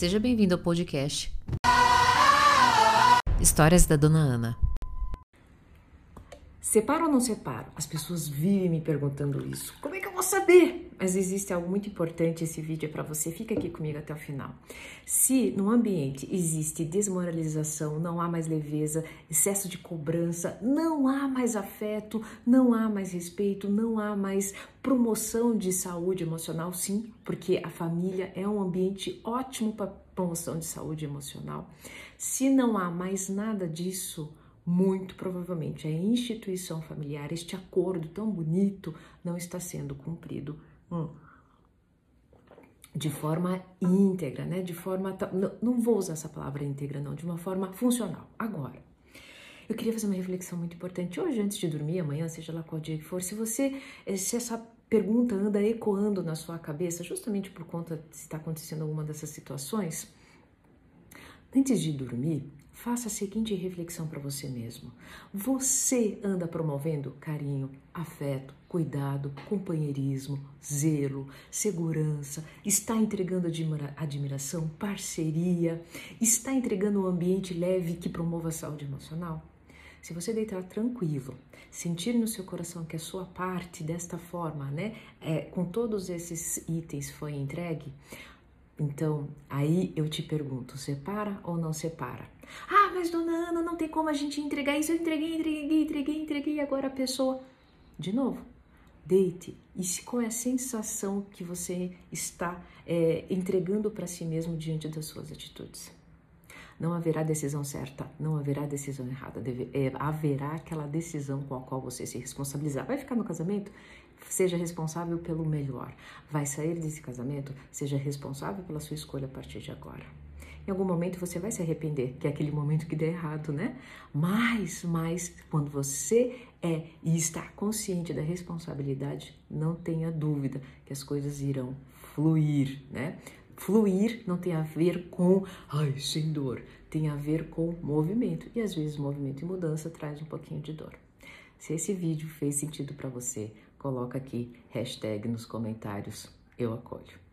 Seja bem-vindo ao podcast Histórias da Dona Ana. Separo ou não separo? As pessoas vivem me perguntando isso. Como é que eu vou saber? Mas existe algo muito importante, esse vídeo é para você. Fica aqui comigo até o final. Se no ambiente existe desmoralização, não há mais leveza, excesso de cobrança, não há mais afeto, não há mais respeito, não há mais promoção de saúde emocional, sim, porque a família é um ambiente ótimo para promoção de saúde emocional. Se não há mais nada disso, muito provavelmente a instituição familiar, este acordo tão bonito, não está sendo cumprido hum, de forma íntegra, né? De forma. Não, não vou usar essa palavra íntegra, não, de uma forma funcional. Agora, eu queria fazer uma reflexão muito importante hoje, antes de dormir, amanhã, seja lá qual dia que for. Se você, eh, se essa pergunta anda ecoando na sua cabeça, justamente por conta de está acontecendo alguma dessas situações, antes de dormir, Faça a seguinte reflexão para você mesmo. Você anda promovendo carinho, afeto, cuidado, companheirismo, zelo, segurança, está entregando admira admiração, parceria, está entregando um ambiente leve que promova a saúde emocional? Se você deitar tranquilo, sentir no seu coração que a sua parte desta forma, né, é, com todos esses itens foi entregue, então, aí eu te pergunto, separa ou não separa? Ah, mas dona Ana, não tem como a gente entregar isso. Eu entreguei, entreguei, entreguei, entreguei. Agora a pessoa. De novo, deite. E qual é a sensação que você está é, entregando para si mesmo diante das suas atitudes? Não haverá decisão certa, não haverá decisão errada. Deve, é, haverá aquela decisão com a qual você se responsabilizar. Vai ficar no casamento? Seja responsável pelo melhor. Vai sair desse casamento? Seja responsável pela sua escolha a partir de agora. Em algum momento você vai se arrepender, que é aquele momento que deu errado, né? Mas, mas, quando você é e está consciente da responsabilidade, não tenha dúvida que as coisas irão fluir, né? Fluir não tem a ver com, ai, sem dor, tem a ver com movimento. E às vezes movimento e mudança traz um pouquinho de dor. Se esse vídeo fez sentido para você, coloca aqui hashtag nos comentários, eu acolho.